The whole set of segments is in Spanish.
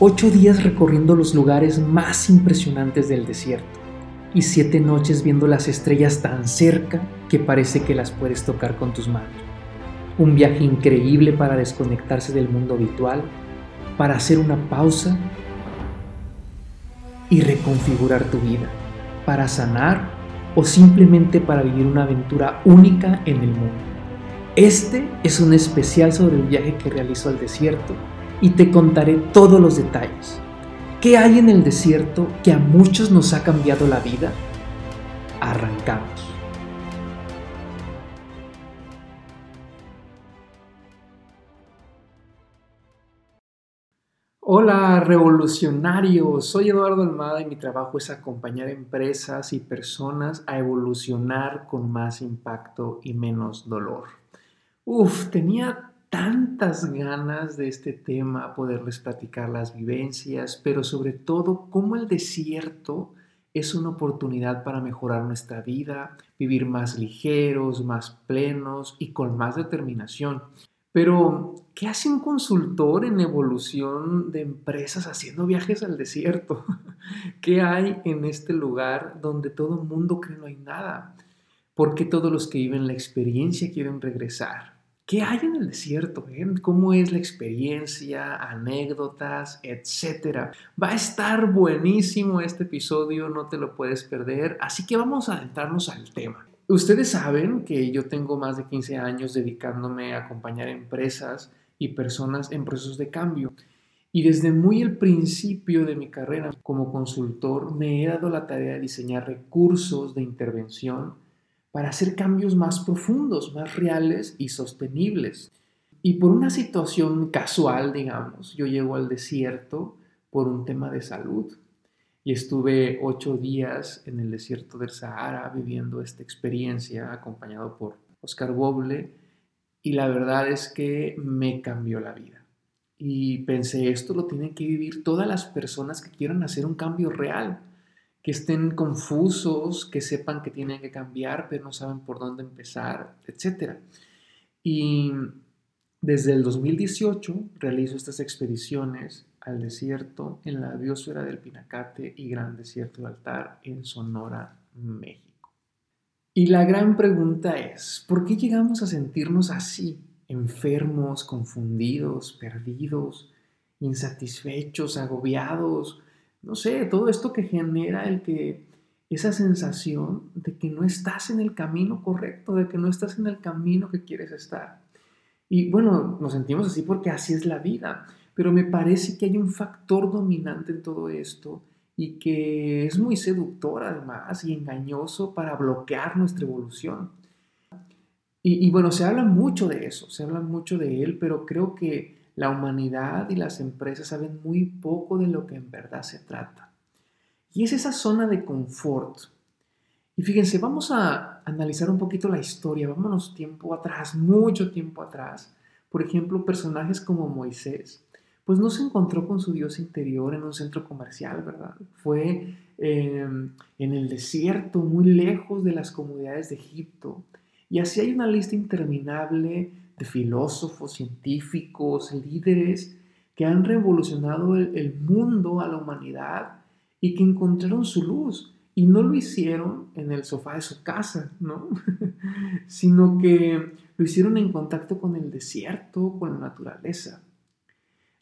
Ocho días recorriendo los lugares más impresionantes del desierto y siete noches viendo las estrellas tan cerca que parece que las puedes tocar con tus manos. Un viaje increíble para desconectarse del mundo habitual, para hacer una pausa y reconfigurar tu vida, para sanar o simplemente para vivir una aventura única en el mundo. Este es un especial sobre el viaje que realizó al desierto y te contaré todos los detalles. ¿Qué hay en el desierto que a muchos nos ha cambiado la vida? Arrancamos. Hola revolucionarios, soy Eduardo Almada y mi trabajo es acompañar empresas y personas a evolucionar con más impacto y menos dolor. Uf, tenía tantas ganas de este tema, poderles platicar las vivencias, pero sobre todo cómo el desierto es una oportunidad para mejorar nuestra vida, vivir más ligeros, más plenos y con más determinación. Pero, ¿qué hace un consultor en evolución de empresas haciendo viajes al desierto? ¿Qué hay en este lugar donde todo el mundo cree no hay nada? ¿Por qué todos los que viven la experiencia quieren regresar? ¿Qué hay en el desierto? Eh? ¿Cómo es la experiencia, anécdotas, etcétera? Va a estar buenísimo este episodio, no te lo puedes perder, así que vamos a adentrarnos al tema. Ustedes saben que yo tengo más de 15 años dedicándome a acompañar empresas y personas en procesos de cambio. Y desde muy el principio de mi carrera como consultor me he dado la tarea de diseñar recursos de intervención para hacer cambios más profundos, más reales y sostenibles. Y por una situación casual, digamos, yo llego al desierto por un tema de salud y estuve ocho días en el desierto del Sahara viviendo esta experiencia acompañado por Oscar Boble y la verdad es que me cambió la vida. Y pensé, esto lo tienen que vivir todas las personas que quieran hacer un cambio real que estén confusos, que sepan que tienen que cambiar, pero no saben por dónde empezar, etc. Y desde el 2018 realizo estas expediciones al desierto en la biosfera del Pinacate y Gran Desierto de Altar en Sonora, México. Y la gran pregunta es, ¿por qué llegamos a sentirnos así, enfermos, confundidos, perdidos, insatisfechos, agobiados? No sé, todo esto que genera el que esa sensación de que no estás en el camino correcto, de que no estás en el camino que quieres estar. Y bueno, nos sentimos así porque así es la vida, pero me parece que hay un factor dominante en todo esto y que es muy seductor además y engañoso para bloquear nuestra evolución. Y, y bueno, se habla mucho de eso, se habla mucho de él, pero creo que la humanidad y las empresas saben muy poco de lo que en verdad se trata. Y es esa zona de confort. Y fíjense, vamos a analizar un poquito la historia, vámonos tiempo atrás, mucho tiempo atrás. Por ejemplo, personajes como Moisés, pues no se encontró con su Dios interior en un centro comercial, ¿verdad? Fue em, en el desierto, muy lejos de las comunidades de Egipto. Y así hay una lista interminable de filósofos, científicos, líderes que han revolucionado el, mundo a la humanidad y que encontraron su luz. Y no lo hicieron en el sofá de su casa, ¿no? sino que lo hicieron en contacto con el desierto, con la naturaleza.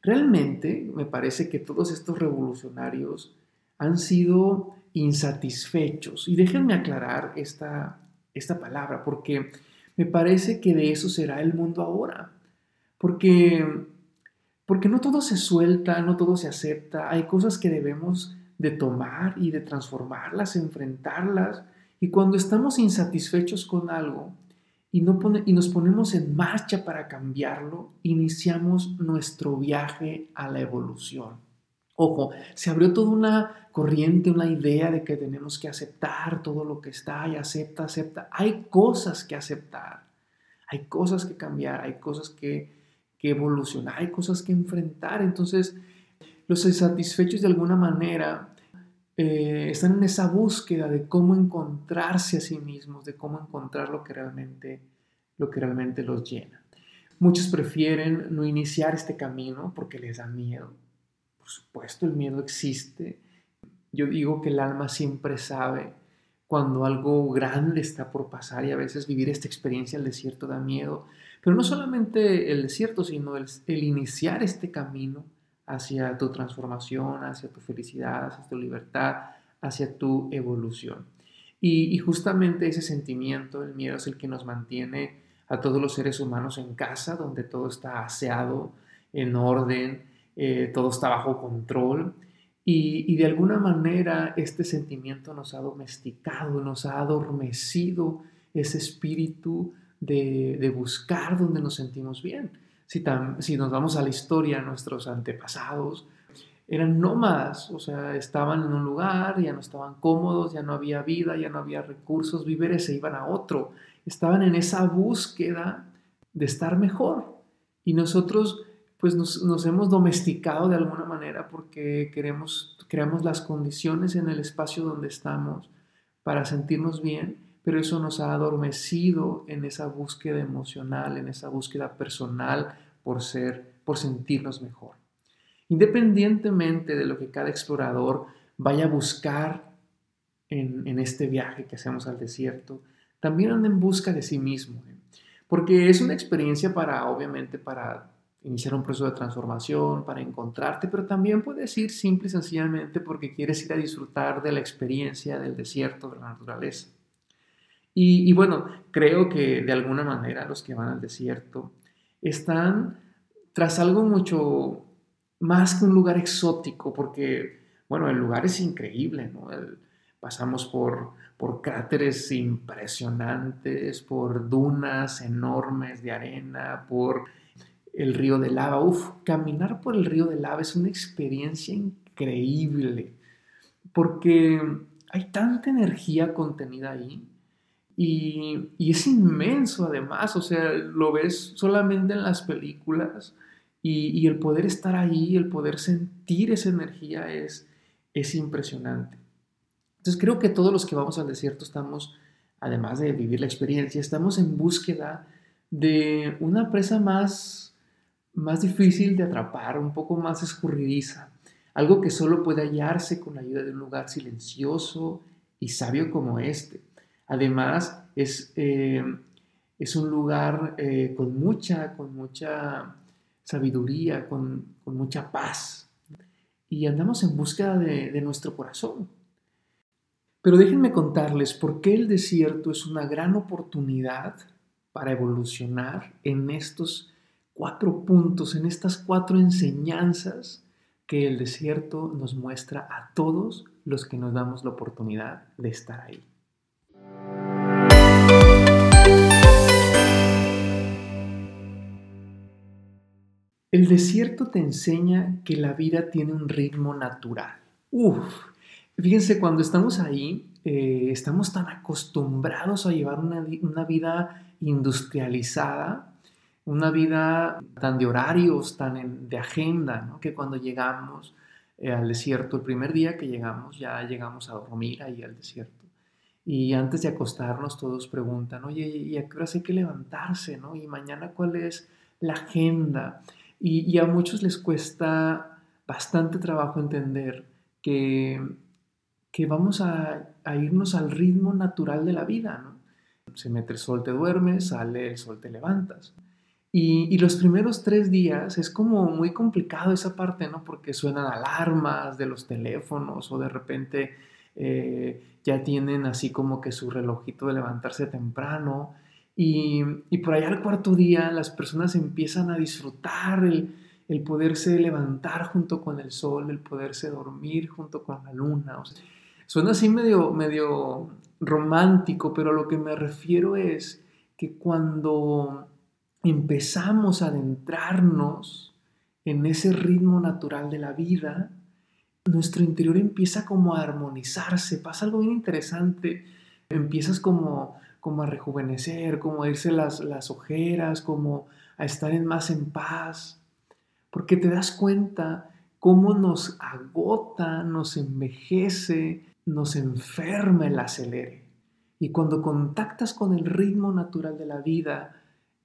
Realmente me parece que todos estos revolucionarios han sido insatisfechos. Y déjenme aclarar esta, esta palabra, porque me parece que de eso será el mundo ahora. Porque, porque no todo se suelta, no todo se acepta. Hay cosas que debemos de tomar y de transformarlas, enfrentarlas. Y cuando estamos insatisfechos con algo y, no y nos ponemos en marcha para cambiarlo, iniciamos nuestro viaje a la evolución. Ojo, se abrió toda una corriente, una idea de que tenemos que aceptar todo lo que está y acepta, acepta. Hay cosas que aceptar, hay cosas que cambiar, hay cosas que, evolucionar, hay cosas que enfrentar. Entonces, los insatisfechos de alguna manera eh, están en esa búsqueda de cómo encontrarse a sí mismos, de cómo encontrar lo que realmente, lo que realmente los llena. Muchos prefieren no iniciar este camino porque les da miedo Por supuesto, el miedo existe. Yo digo que el alma siempre sabe cuando algo grande está por pasar y a veces vivir esta experiencia del desierto da miedo. Pero no solamente el desierto, sino el, iniciar este camino hacia tu transformación, hacia tu felicidad, hacia tu libertad, hacia tu evolución. Y, justamente ese sentimiento, el miedo, es el que nos mantiene a todos los seres humanos en casa, donde todo está aseado, en orden, eh, todo está bajo control. Y, de alguna manera este sentimiento nos ha domesticado, nos ha adormecido ese espíritu de, buscar donde nos sentimos bien. Si, si nos vamos a la historia, nuestros antepasados eran nómadas, o sea, estaban en un lugar, ya no estaban cómodos, ya no había vida, ya no había recursos, víveres, se iban a otro. Estaban en esa búsqueda de estar mejor. Y nosotros pues nos, hemos domesticado de alguna manera porque queremos, creamos las condiciones en el espacio donde estamos para sentirnos bien, pero eso nos ha adormecido en esa búsqueda emocional, en esa búsqueda personal por ser, por sentirnos mejor. Independientemente de lo que cada explorador vaya a buscar en, en este viaje que hacemos al desierto, también anda en busca de sí mismo, ¿eh? porque es una experiencia para, obviamente, para iniciar un proceso de transformación, para encontrarte, pero también puedes ir simple y sencillamente porque quieres ir a disfrutar de la experiencia del desierto, de la naturaleza. Y, bueno, creo que de alguna manera los que van al desierto están tras algo mucho más que un lugar exótico, porque, bueno, el lugar es increíble, ¿no? pasamos por, por cráteres impresionantes, por dunas enormes de arena, por el río de lava. Uf, caminar por el río de lava es una experiencia increíble porque hay tanta energía contenida ahí y, es inmenso además, o sea, lo ves solamente en las películas y, el poder estar ahí, el poder sentir esa energía es, es impresionante. Entonces creo que todos los que vamos al desierto estamos, además de vivir la experiencia, estamos en búsqueda de una presa más más difícil de atrapar, un poco más escurridiza, algo que solo puede hallarse con la ayuda de un lugar silencioso y sabio como este. Además, es, eh, es un lugar eh, con, mucha, con mucha sabiduría, con, mucha paz. Y andamos en búsqueda de, de nuestro corazón. Pero déjenme contarles por qué el desierto es una gran oportunidad para evolucionar en estos cuatro puntos, en estas cuatro enseñanzas que el desierto nos muestra a todos los que nos damos la oportunidad de estar ahí. El desierto te enseña que la vida tiene un ritmo natural. Uf, fíjense, cuando estamos ahí, eh, estamos tan acostumbrados a llevar una, una vida industrializada una vida tan de horarios, tan de agenda, que cuando llegamos eh, al desierto, el primer día que llegamos, ya llegamos a dormir ahí al desierto. Y antes de acostarnos todos preguntan, oye, ¿y a qué hora hay que levantarse? ¿no? ¿Y mañana cuál es la agenda? Y, a muchos les cuesta bastante trabajo entender que, que vamos a, a, irnos al ritmo natural de la vida. ¿no? Se mete el sol, te duermes, sale el sol, te levantas. Y, los primeros tres días es como muy complicado esa parte, ¿no? Porque suenan alarmas de los teléfonos o de repente eh, ya tienen así como que su relojito de levantarse temprano. Y, por allá al cuarto día las personas empiezan a disfrutar el, el, poderse levantar junto con el sol, el poderse dormir junto con la luna. suena así medio, medio romántico, pero a lo que me refiero es que cuando empezamos a adentrarnos en ese ritmo natural de la vida, nuestro interior empieza como a armonizarse, pasa algo bien interesante, empiezas como, como a rejuvenecer, como a irse las, las ojeras, como a estar más en paz, porque te das cuenta cómo nos agota, nos envejece, nos enferma el acelere. Y cuando contactas con el ritmo natural de la vida,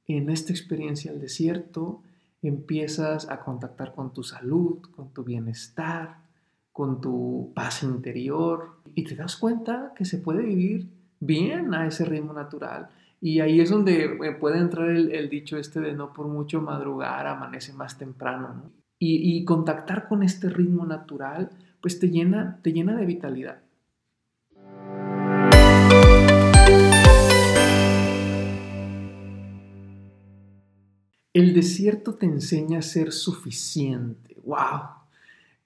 en esta experiencia al desierto, empiezas a contactar con tu salud, con tu bienestar, con tu paz interior y te das cuenta que se puede vivir bien a ese ritmo natural. Y ahí es donde eh, puede entrar el, dicho este de no por mucho madrugar, amanece más temprano. Y, y, contactar con este ritmo natural, pues te llena, te llena de vitalidad. El desierto te enseña a ser suficiente. ¡Wow!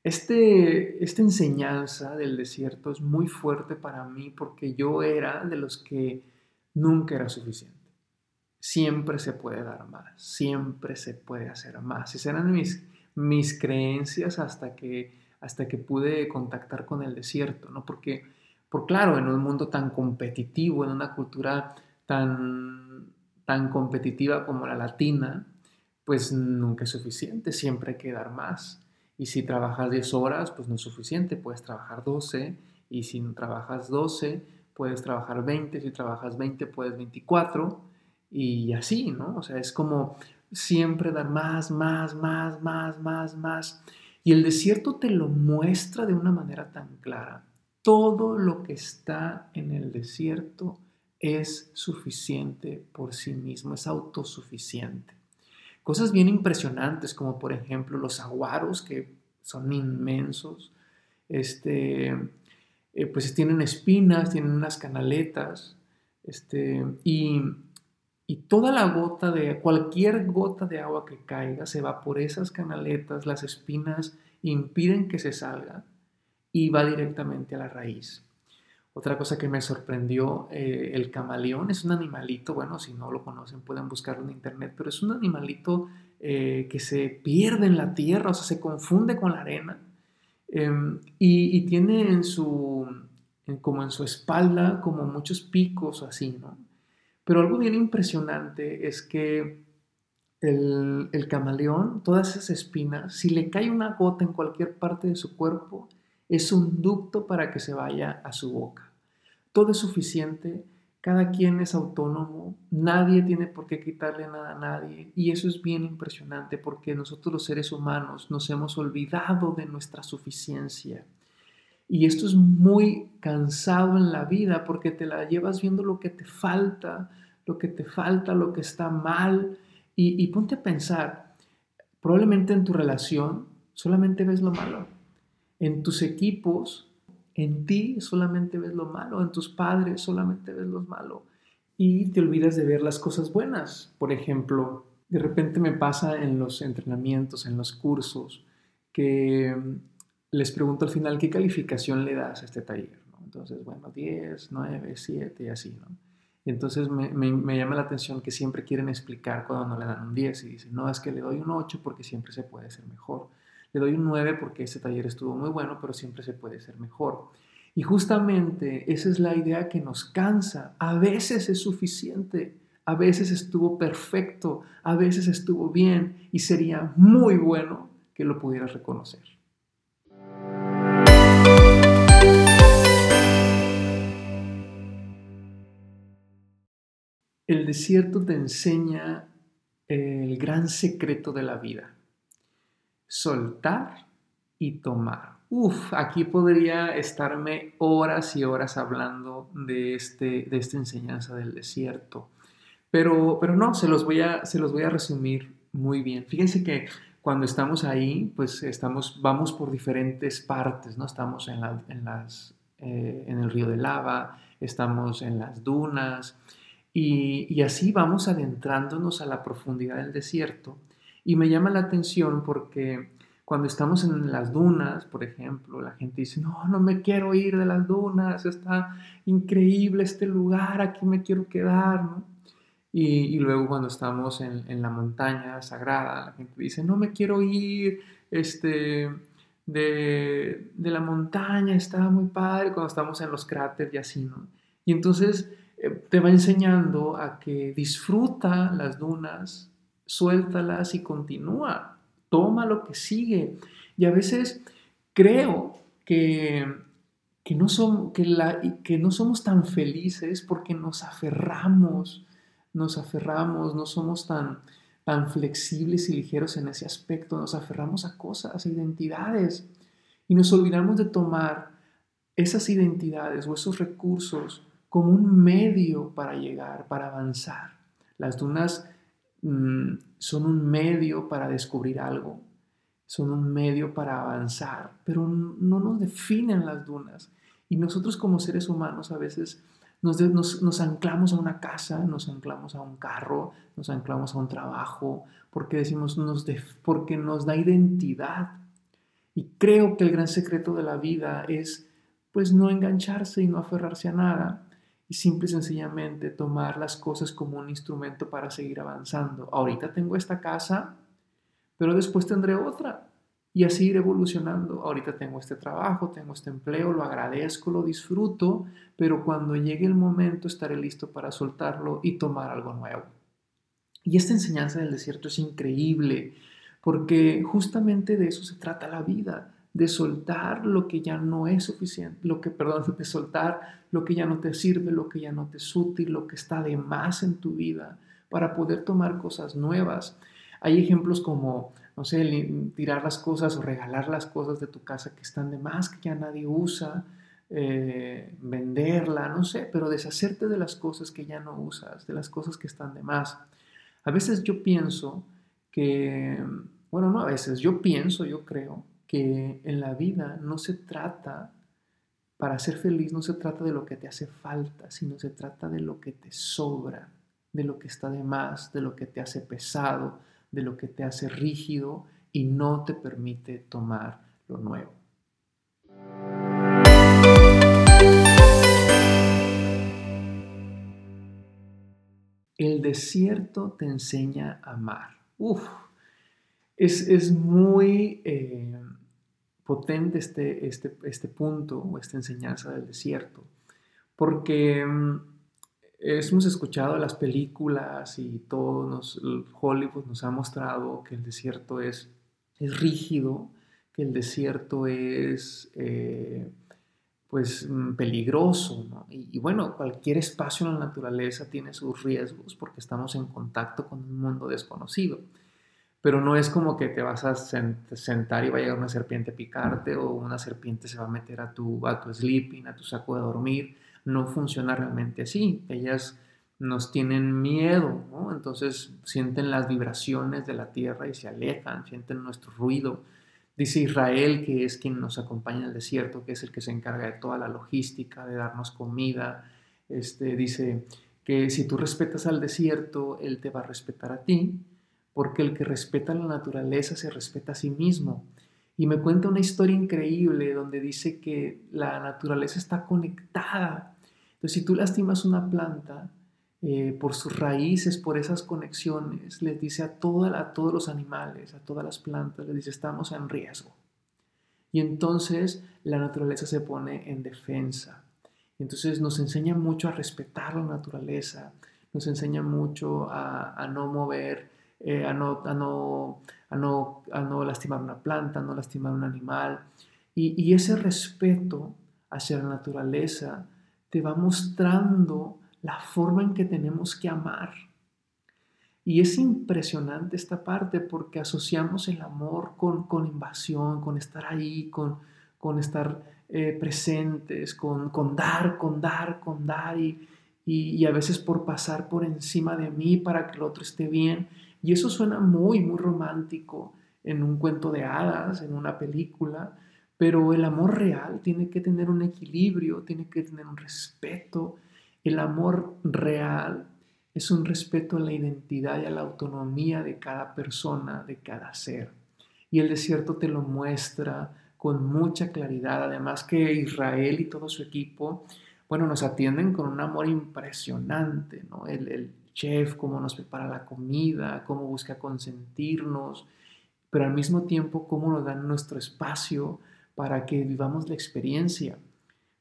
Este, esta enseñanza del desierto es muy fuerte para mí porque yo era de los que nunca era suficiente. Siempre se puede dar más, siempre se puede hacer más. Esas eran mis, mis creencias hasta que, hasta que pude contactar con el desierto, ¿no? Porque, por claro, en un mundo tan competitivo, en una cultura tan, tan competitiva como la latina, pues nunca es suficiente, siempre hay que dar más. Y si trabajas 10 horas, pues no es suficiente, puedes trabajar 12. Y si no trabajas 12, puedes trabajar 20. Si trabajas 20, puedes 24. Y así, ¿no? O sea, es como siempre dar más, más, más, más, más, más. Y el desierto te lo muestra de una manera tan clara. Todo lo que está en el desierto es suficiente por sí mismo, es autosuficiente. Cosas bien impresionantes como por ejemplo los aguaros que son inmensos, este, eh, pues tienen espinas, tienen unas canaletas, este, y, y toda la gota de, cualquier gota de agua que caiga se va por esas canaletas, las espinas impiden que se salga y va directamente a la raíz. Otra cosa que me sorprendió, eh, el camaleón es un animalito, bueno, si no lo conocen pueden buscarlo en internet, pero es un animalito eh, que se pierde en la tierra, o sea, se confunde con la arena em, y, tiene en su, como en su espalda, como muchos picos o así, ¿no? Pero algo bien impresionante es que el, el camaleón, todas esas espinas, si le cae una gota en cualquier parte de su cuerpo, es un ducto para que se vaya a su boca. Todo es suficiente, cada quien es autónomo, nadie tiene por qué quitarle nada a nadie y eso es bien impresionante porque nosotros los seres humanos nos hemos olvidado de nuestra suficiencia. Y esto es muy cansado en la vida porque te la llevas viendo lo que te falta, lo que te falta, lo que está mal. Y, y ponte a pensar, probablemente en tu relación solamente ves lo malo en tus equipos, en ti solamente ves lo malo, en tus padres solamente ves lo malo y te olvidas de ver las cosas buenas. Por ejemplo, de repente me pasa en los entrenamientos, en los cursos, que mm, les pregunto al final qué calificación le das a este taller. Entonces, bueno, 10, 9, 7 y así, entonces me, me, llama la atención que siempre quieren explicar cuando no le dan un 10 y dicen, no, es que le doy un 8 porque siempre se puede ser mejor. Le doy un 9 porque este taller estuvo muy bueno, pero siempre se puede ser mejor. Y justamente esa es la idea que nos cansa. A veces es suficiente, a veces estuvo perfecto, a veces estuvo bien y sería muy bueno que lo pudieras reconocer. El desierto te enseña el gran secreto de la vida soltar y tomar. Uf, aquí podría estarme horas y horas hablando de, este, de esta enseñanza del desierto. Pero, pero no, se los, voy a, se los voy a resumir muy bien. Fíjense que cuando estamos ahí, pues estamos, vamos por diferentes partes, ¿no? Estamos en, en, las, eh, en el río de lava, estamos en las dunas, y, y así vamos adentrándonos a la profundidad del desierto y me llama la atención porque cuando estamos en las dunas, por ejemplo, la gente dice, no, no me quiero ir de las dunas, está increíble este lugar, aquí me quiero quedar. Y, luego cuando estamos en, la montaña sagrada, la gente dice, no me quiero ir este, de, de la montaña, está muy padre, cuando estamos en los cráteres y así, ¿no? Y entonces eh, te va enseñando a que disfruta las dunas, suéltalas y continúa, toma lo que sigue. Y a veces creo que, que, no, que, la, que no somos tan felices porque nos aferramos, nos aferramos, no somos tan, tan flexibles y ligeros en ese aspecto, nos aferramos a cosas, a identidades, y nos olvidamos de tomar esas identidades o esos recursos como un medio para llegar, para avanzar. Las dunas mm, son un medio para descubrir algo, son un medio para avanzar, pero no nos definen las dunas. Y nosotros como seres humanos a veces nos, anclamos a una casa, nos anclamos a un carro, nos anclamos a un trabajo, porque decimos, nos porque nos da identidad. Y creo que el gran secreto de la vida es pues no engancharse y no aferrarse a nada y simple y sencillamente tomar las cosas como un instrumento para seguir avanzando. Ahorita tengo esta casa, pero después tendré otra y así ir evolucionando. Ahorita tengo este trabajo, tengo este empleo, lo agradezco, lo disfruto, pero cuando llegue el momento estaré listo para soltarlo y tomar algo nuevo. Y esta enseñanza del desierto es increíble porque justamente de eso se trata la vida, de soltar lo que ya no es suficiente, lo que, perdón, de soltar lo que ya no te sirve, lo que ya no te es útil, lo que está de más en tu vida, para poder tomar cosas nuevas. Hay ejemplos como, no sé, tirar las cosas o regalar las cosas de tu casa que están de más, que ya nadie usa, eh, venderla, no sé, pero deshacerte de las cosas que ya no usas, de las cosas que están de más. A veces yo pienso que, bueno, no a veces, yo pienso, yo creo que en la vida no se trata, para ser feliz no se trata de lo que te hace falta, sino se trata de lo que te sobra, de lo que está de más, de lo que te hace pesado, de lo que te hace rígido y no te permite tomar lo nuevo. El desierto te enseña a amar. Uf, es, muy eh, potente este, este, este punto o esta enseñanza del desierto, porque mm, hemos escuchado las películas y todo nos, Hollywood nos ha mostrado que el desierto es, es rígido, que el desierto es eh, pues mm, peligroso, y, y, bueno, cualquier espacio en la naturaleza tiene sus riesgos porque estamos en contacto con un mundo desconocido pero no es como que te vas a sentar y va a llegar una serpiente a picarte o una serpiente se va a meter a tu, a tu sleeping, a tu saco de dormir. No funciona realmente así. Ellas nos tienen miedo, entonces sienten las vibraciones de la tierra y se alejan, sienten nuestro ruido. Dice Israel, que es quien nos acompaña en el desierto, que es el que se encarga de toda la logística, de darnos comida. Este, dice que si tú respetas al desierto, Él te va a respetar a ti porque el que respeta la naturaleza se respeta a sí mismo. Y me cuenta una historia increíble donde dice que la naturaleza está conectada. Entonces, si tú lastimas una planta, eh, por sus raíces, por esas conexiones, les dice a, a todos los animales, a todas las plantas, les dice, estamos en riesgo. Y entonces la naturaleza se pone en defensa. Entonces nos enseña mucho a respetar la naturaleza, nos enseña mucho a no mover eh, a, no, a, no, a, no, a, no, lastimar una planta, a no lastimar un animal. Y, y ese respeto hacia la naturaleza te va mostrando la forma en que tenemos que amar. Y es impresionante esta parte porque asociamos el amor con, con invasión, con estar ahí, con, con estar eh, presentes, con, con, dar, con dar, con dar y, y, y, a veces por pasar por encima de mí para que el otro esté bien. Y eso suena muy, muy romántico en un cuento de hadas, en una película, pero el amor real tiene que tener un equilibrio, tiene que tener un respeto. El amor real es un respeto a la identidad y a la autonomía de cada persona, de cada ser. Y el desierto te lo muestra con mucha claridad, además que Israel y todo su equipo, bueno, nos atienden con un amor impresionante, ¿no? El, el, chef, cómo nos prepara la comida, cómo busca consentirnos, pero al mismo tiempo cómo nos dan nuestro espacio para que vivamos la experiencia,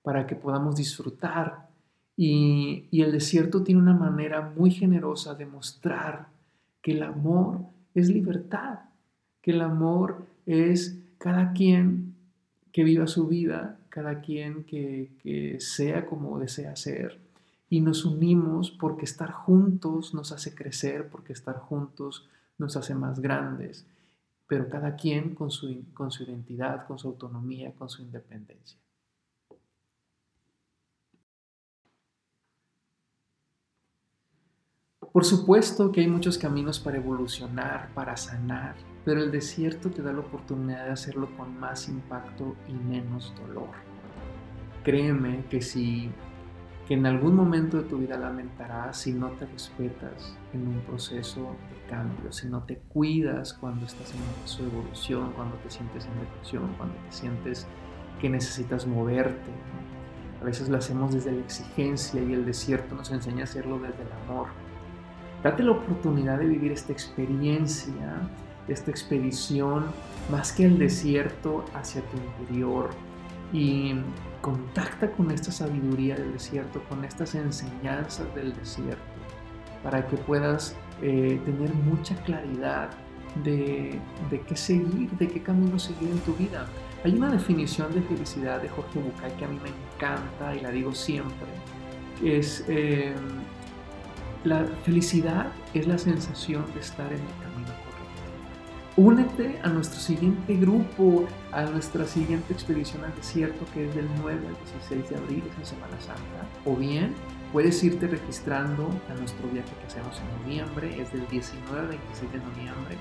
para que podamos disfrutar. Y, el desierto tiene una manera muy generosa de mostrar que el amor es libertad, que el amor es cada quien que viva su vida, cada quien que sea como desea ser y nos unimos porque estar juntos nos hace crecer, porque estar juntos nos hace más grandes, pero cada quien con su, con su identidad, con su autonomía, con su independencia. Por supuesto que hay muchos caminos para evolucionar, para sanar, pero el desierto te da la oportunidad de hacerlo con más impacto y menos dolor. Créeme que si que en algún momento de tu vida lamentarás si no te respetas en un proceso de cambio, si no te cuidas cuando estás en un proceso de evolución, cuando te sientes en depresión, cuando te sientes que necesitas moverte. A veces lo hacemos desde la exigencia y el desierto nos enseña a hacerlo desde el amor. Date la oportunidad de vivir esta experiencia, esta expedición, más que el desierto hacia tu interior. Y contacta con esta sabiduría del desierto, con estas enseñanzas del desierto, para que puedas eh, tener mucha claridad de, de, qué seguir, de qué camino seguir en tu vida. Hay una definición de felicidad de Jorge Bucay que a mí me encanta y la digo siempre. Es eh, la felicidad es la sensación de estar en correcto. Únete a nuestro siguiente grupo, a nuestra siguiente expedición al desierto que es del 9 al 16 de abril, es en Semana Santa. O bien puedes irte registrando a nuestro viaje que hacemos en noviembre, es del 19 al 26 de noviembre.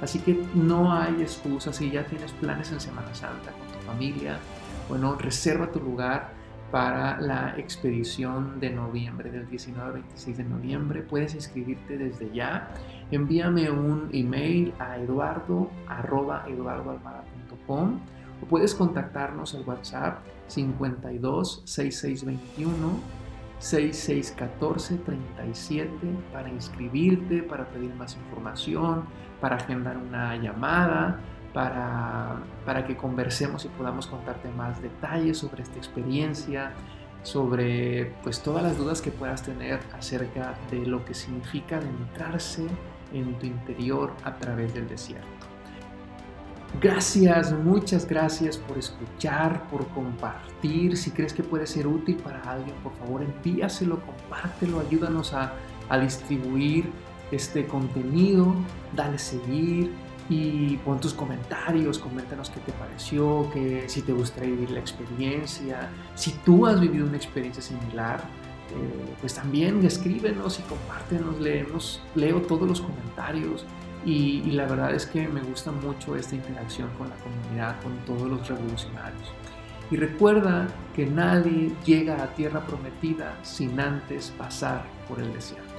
Así que no hay excusa si ya tienes planes en Semana Santa con tu familia. Bueno, reserva tu lugar para la expedición de noviembre, del 19 al 26 de noviembre. Puedes inscribirte desde ya. Envíame un email a eduardo eduardoalmada.com o puedes contactarnos al WhatsApp 52 6621 6614 37 para inscribirte, para pedir más información, para agendar una llamada para, para que conversemos y podamos contarte más detalles sobre esta experiencia, sobre pues todas las dudas que puedas tener acerca de lo que significa adentrarse en tu interior a través del desierto. Gracias, muchas gracias por escuchar, por compartir. Si crees que puede ser útil para alguien, por favor envíaselo, compártelo, ayúdanos a, a distribuir este contenido, dale seguir y pon tus comentarios, coméntanos qué te pareció, que si te gustaría vivir la experiencia, si tú has vivido una experiencia similar, eh, pues también escríbenos y compártenos, leemos, leo todos los comentarios y, y la verdad es que me gusta mucho esta interacción con la comunidad, con todos los revolucionarios. Y recuerda que nadie llega a tierra prometida sin antes pasar por el desierto.